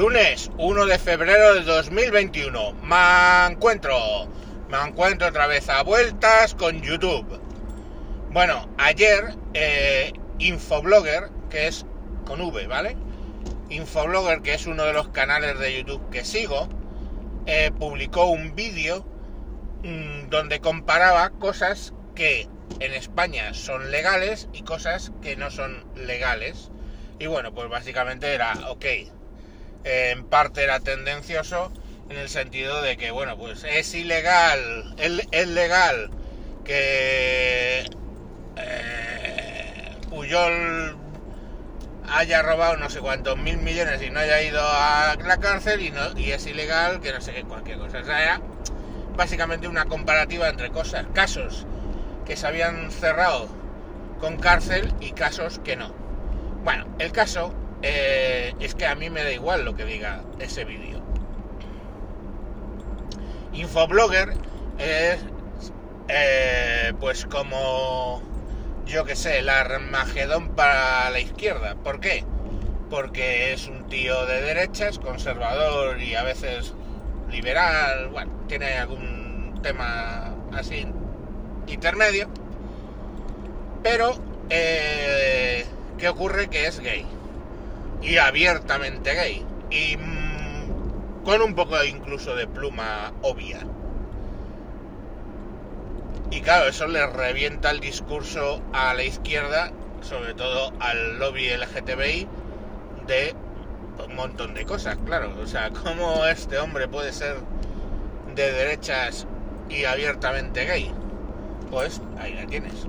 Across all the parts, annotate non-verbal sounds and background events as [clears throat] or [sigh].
Lunes 1 de febrero de 2021. Me encuentro. Me encuentro otra vez a vueltas con YouTube. Bueno, ayer eh, Infoblogger, que es con V, ¿vale? Infoblogger, que es uno de los canales de YouTube que sigo, eh, publicó un vídeo mmm, donde comparaba cosas que en España son legales y cosas que no son legales. Y bueno, pues básicamente era, ok, en parte era tendencioso en el sentido de que, bueno, pues es ilegal, es, legal que eh, Puyol haya robado no sé cuántos mil millones y no haya ido a la cárcel y, no, y es ilegal que no sé qué, cualquier cosa. O sea, era básicamente una comparativa entre cosas, casos que se habían cerrado con cárcel y casos que no. Bueno, el caso eh, es que a mí me da igual lo que diga ese vídeo. Infoblogger es, eh, pues como, yo que sé, el Armagedón para la izquierda. ¿Por qué? Porque es un tío de derechas, conservador y a veces liberal, bueno, tiene algún tema así intermedio. Pero, eh, ¿qué ocurre? Que es gay y abiertamente gay y mmm, con un poco incluso de pluma obvia. Y claro, eso le revienta el discurso a la izquierda, sobre todo al lobby LGTBI, de un montón de cosas, claro. O sea, ¿cómo este hombre puede ser de derechas y abiertamente gay? Pues ahí la tienes.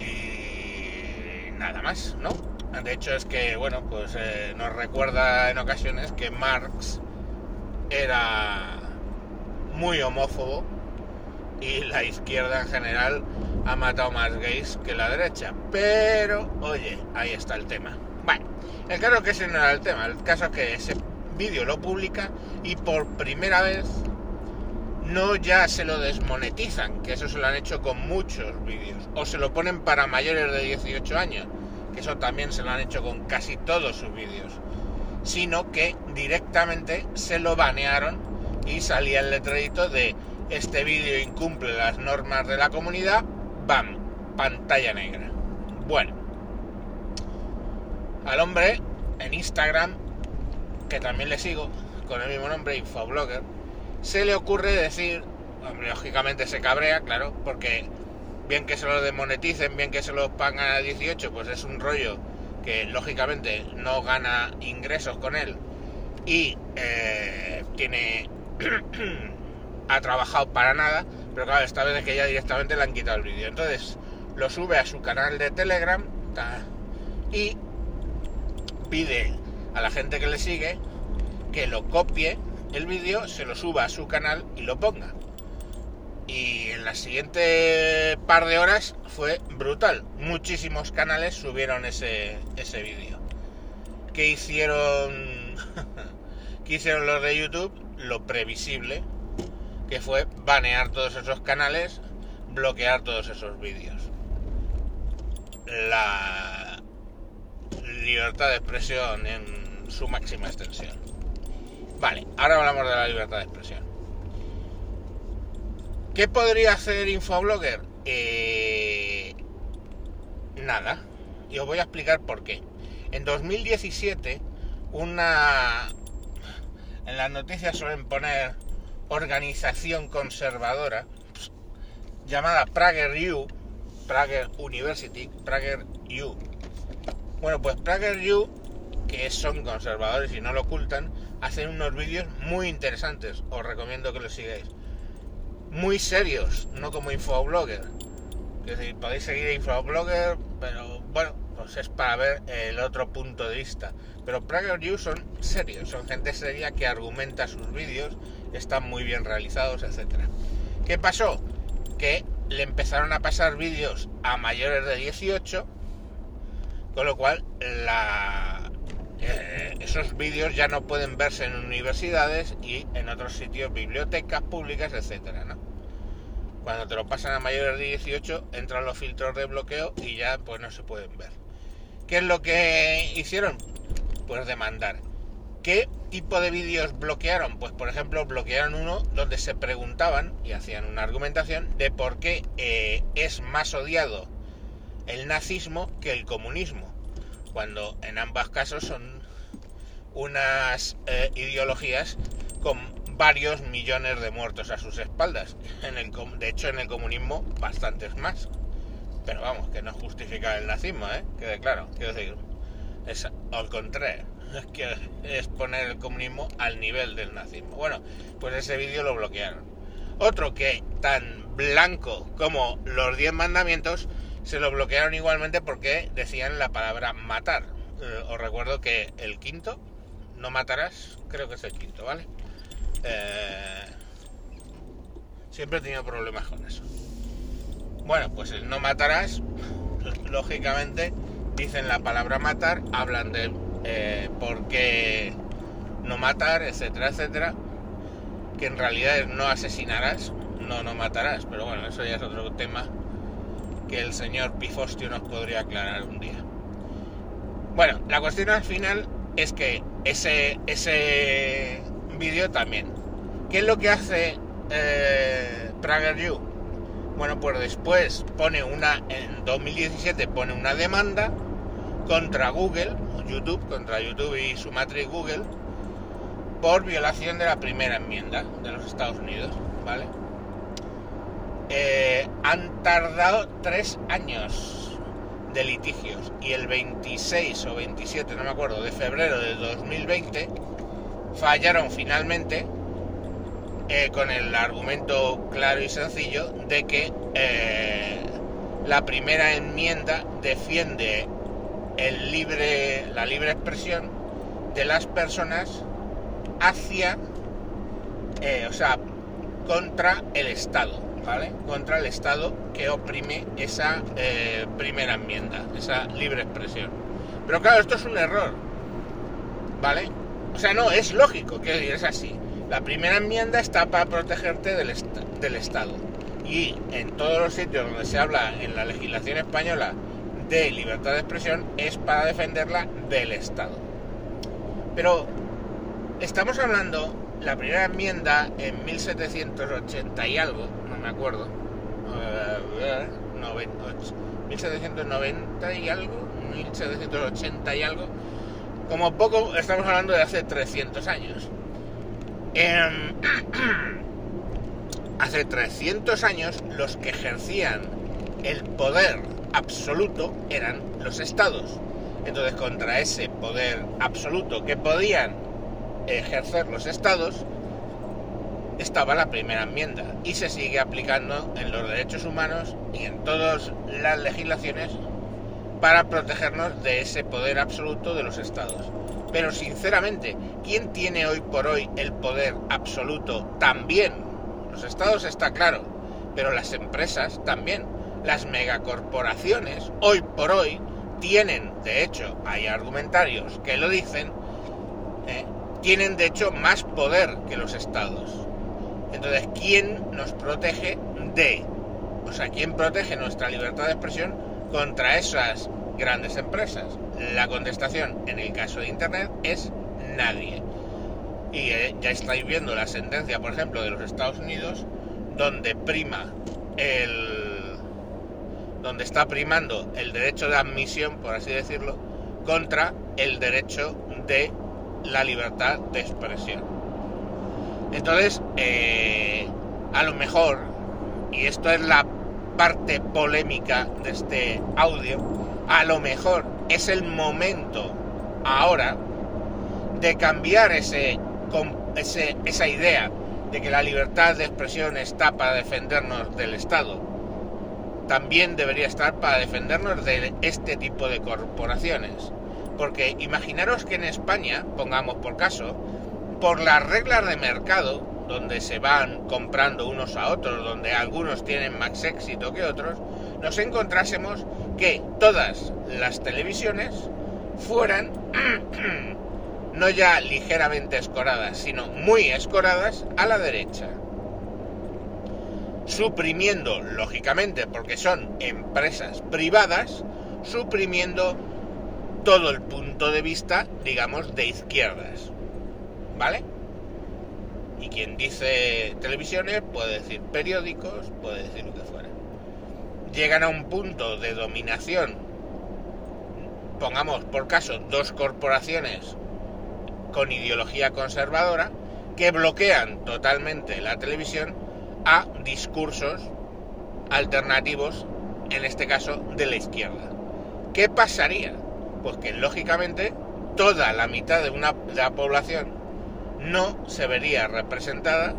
Y nada más, ¿no? De hecho es que, bueno, pues eh, nos recuerda en ocasiones que Marx era muy homófobo y la izquierda en general ha matado más gays que la derecha. Pero, oye, ahí está el tema. Bueno, el caso que ese no era el tema. El caso es que ese vídeo lo publica y por primera vez no ya se lo desmonetizan, que eso se lo han hecho con muchos vídeos, o se lo ponen para mayores de 18 años que eso también se lo han hecho con casi todos sus vídeos, sino que directamente se lo banearon y salía el letrerito de este vídeo incumple las normas de la comunidad, ¡bam! Pantalla negra. Bueno, al hombre en Instagram, que también le sigo, con el mismo nombre, Infoblogger, se le ocurre decir, hombre, lógicamente se cabrea, claro, porque bien que se lo demoneticen, bien que se lo pagan a 18, pues es un rollo que lógicamente no gana ingresos con él y eh, tiene [clears throat] ha trabajado para nada, pero claro, esta vez es que ya directamente le han quitado el vídeo. Entonces lo sube a su canal de Telegram y pide a la gente que le sigue que lo copie el vídeo, se lo suba a su canal y lo ponga. Y en la siguiente par de horas fue brutal. Muchísimos canales subieron ese, ese vídeo. ¿Qué hicieron? [laughs] ¿Qué hicieron los de YouTube? Lo previsible, que fue banear todos esos canales, bloquear todos esos vídeos. La libertad de expresión en su máxima extensión. Vale, ahora hablamos de la libertad de expresión. ¿Qué podría hacer Infoblogger? Eh, nada. Y os voy a explicar por qué. En 2017, una... En las noticias suelen poner organización conservadora llamada PragerU, Prager University, PragerU. Bueno, pues PragerU, que son conservadores y no lo ocultan, hacen unos vídeos muy interesantes. Os recomiendo que los sigáis muy serios, no como Infoblogger. Es decir, podéis seguir a Infoblogger, pero bueno, pues es para ver el otro punto de vista. Pero PragerU son serios, son gente seria que argumenta sus vídeos, están muy bien realizados, etcétera. ¿Qué pasó? Que le empezaron a pasar vídeos a mayores de 18, con lo cual eh, esos vídeos ya no pueden verse en universidades y en otros sitios, bibliotecas públicas, etcétera, ¿no? Cuando te lo pasan a mayores de 18, entran los filtros de bloqueo y ya pues no se pueden ver. ¿Qué es lo que hicieron? Pues demandar. ¿Qué tipo de vídeos bloquearon? Pues por ejemplo bloquearon uno donde se preguntaban y hacían una argumentación de por qué eh, es más odiado el nazismo que el comunismo, cuando en ambos casos son unas eh, ideologías con varios millones de muertos a sus espaldas. En el, de hecho, en el comunismo, bastantes más. Pero vamos, que no justifica el nazismo, ¿eh? Quede claro. Quiero decir, es al contrario. [laughs] Es que es poner el comunismo al nivel del nazismo. Bueno, pues ese vídeo lo bloquearon. Otro que tan blanco como los 10 mandamientos se lo bloquearon igualmente porque decían la palabra matar. Eh, os recuerdo que el quinto, no matarás, creo que es el quinto, ¿vale? Eh, siempre he tenido problemas con eso. Bueno, pues el no matarás, [laughs] lógicamente, dicen la palabra matar, hablan de eh, por qué no matar, etcétera, etcétera, que en realidad es no asesinarás, no no matarás, pero bueno, eso ya es otro tema que el señor Pifostio nos podría aclarar un día. Bueno, la cuestión al final es que ese, ese vídeo también. ¿Qué es lo que hace eh, PragerU? Bueno, pues después pone una, en 2017 pone una demanda contra Google, YouTube, contra YouTube y su matriz Google, por violación de la primera enmienda de los Estados Unidos, ¿vale? Eh, han tardado tres años de litigios y el 26 o 27, no me acuerdo, de febrero de 2020 fallaron finalmente eh, con el argumento claro y sencillo de que eh, la primera enmienda defiende el libre, la libre expresión de las personas hacia, eh, o sea, contra el Estado, ¿vale? Contra el Estado que oprime esa primera enmienda, esa libre expresión. Pero claro, esto es un error, ¿vale? O sea, no, es lógico, que es así. La primera enmienda está para protegerte del, del Estado. Y en todos los sitios donde se habla en la legislación española de libertad de expresión es para defenderla del Estado. Pero estamos hablando, la primera enmienda en 1780 y algo, no me acuerdo, 1790 y algo, 1780 y algo, como poco estamos hablando de hace 300 años. Em, [clears throat] hace 300 años los que ejercían el poder absoluto eran los estados. Entonces, contra ese poder absoluto que podían ejercer los estados, estaba la primera enmienda y se sigue aplicando en los derechos humanos y en todas las legislaciones para protegernos de ese poder absoluto de los estados. Pero sinceramente, ¿quién tiene hoy por hoy el poder absoluto también? Los estados está claro, pero las empresas también las megacorporaciones hoy por hoy tienen, de hecho, hay argumentarios que lo dicen, ¿eh? tienen de hecho más poder que los estados. Entonces, ¿quién nos protege de, o sea, quién protege nuestra libertad de expresión contra esas grandes empresas? La contestación en el caso de Internet es nadie. Y eh, ya estáis viendo la sentencia, por ejemplo, de los Estados Unidos, donde prima el donde está primando el derecho de admisión, por así decirlo, contra el derecho de la libertad de expresión. Entonces, eh, a lo mejor, y esto es la parte polémica de este audio, a lo mejor es el momento ahora de cambiar ese, ese, esa idea de que la libertad de expresión está para defendernos del Estado también debería estar para defendernos de este tipo de corporaciones. Porque imaginaros que en España, pongamos por caso, por las reglas de mercado, donde se van comprando unos a otros, donde algunos tienen más éxito que otros, nos encontrásemos que todas las televisiones fueran [clears throat] no ya ligeramente escoradas, sino muy escoradas a la derecha suprimiendo, lógicamente, porque son empresas privadas, suprimiendo todo el punto de vista, digamos, de izquierdas. ¿vale? Y quien dice televisiones puede decir periódicos, puede decir lo que fuera. Llegan a un punto de dominación, pongamos por caso dos corporaciones con ideología conservadora, que bloquean totalmente la televisión a discursos alternativos, en este caso de la izquierda. ¿Qué pasaría? Pues que lógicamente toda la mitad de, una, de la población no se vería representada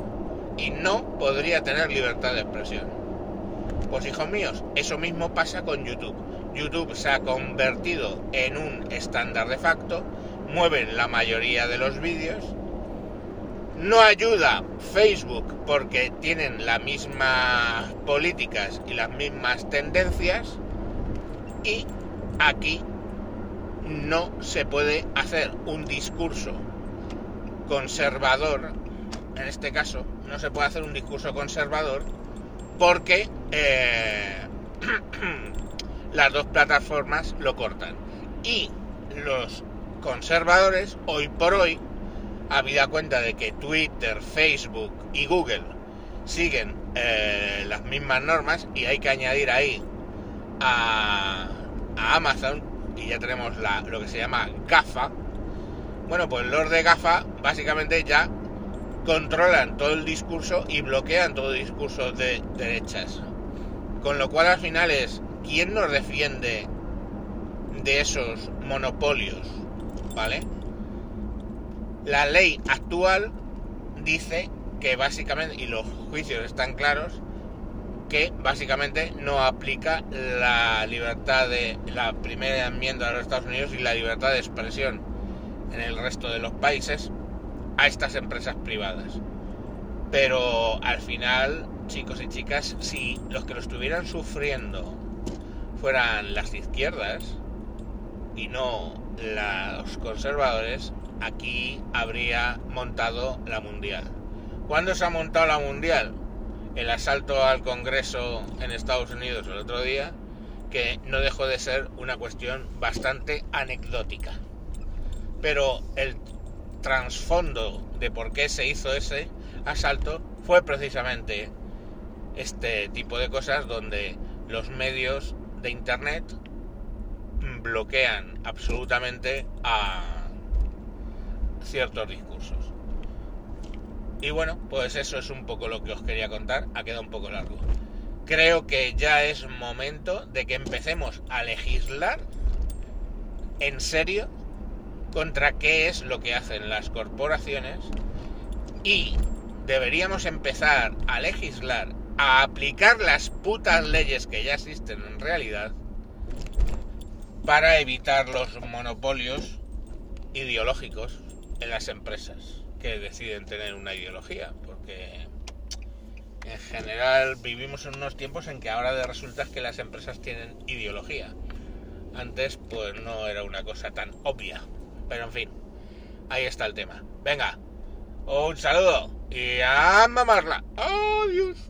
y no podría tener libertad de expresión. Pues hijos míos, eso mismo pasa con YouTube. YouTube se ha convertido en un estándar de facto, mueven la mayoría de los vídeos, no ayuda Facebook porque tienen las mismas políticas y las mismas tendencias y aquí no se puede hacer un discurso conservador, en este caso, no se puede hacer un discurso conservador porque eh, [clears throat] las dos plataformas lo cortan. Y los conservadores, hoy por hoy, habida cuenta de que Twitter, Facebook y Google siguen eh, las mismas normas y hay que añadir ahí a, a Amazon y ya tenemos la, lo que se llama GAFA. Bueno, pues los de GAFA básicamente ya controlan todo el discurso y bloquean todo el discurso de derechas. Con lo cual al final es, ¿quién nos defiende de esos monopolios? ¿Vale? La ley actual dice que básicamente, y los juicios están claros, que básicamente no aplica la libertad de la primera enmienda de los Estados Unidos y la libertad de expresión en el resto de los países a estas empresas privadas. Pero al final, chicos y chicas, si los que lo estuvieran sufriendo fueran las izquierdas y no los conservadores, aquí habría montado la mundial. ¿Cuándo se ha montado la mundial? el asalto al Congreso en Estados Unidos el otro día, que no dejó de ser una cuestión bastante anecdótica. Pero el trasfondo de por qué se hizo ese asalto fue precisamente este tipo de cosas donde los medios de Internet bloquean absolutamente a ciertos discursos. Y bueno, pues eso es un poco lo que os quería contar. Ha quedado un poco largo. Creo que ya es momento de que empecemos a legislar en serio contra qué es lo que hacen las corporaciones y deberíamos empezar a legislar, a aplicar las putas leyes que ya existen en realidad para evitar los monopolios ideológicos en las empresas que deciden tener una ideología, porque en general vivimos en unos tiempos en que ahora de resulta que las empresas tienen ideología. Antes pues no era una cosa tan obvia. Pero en fin, ahí está el tema. Venga, un saludo y a mamarla. Adiós.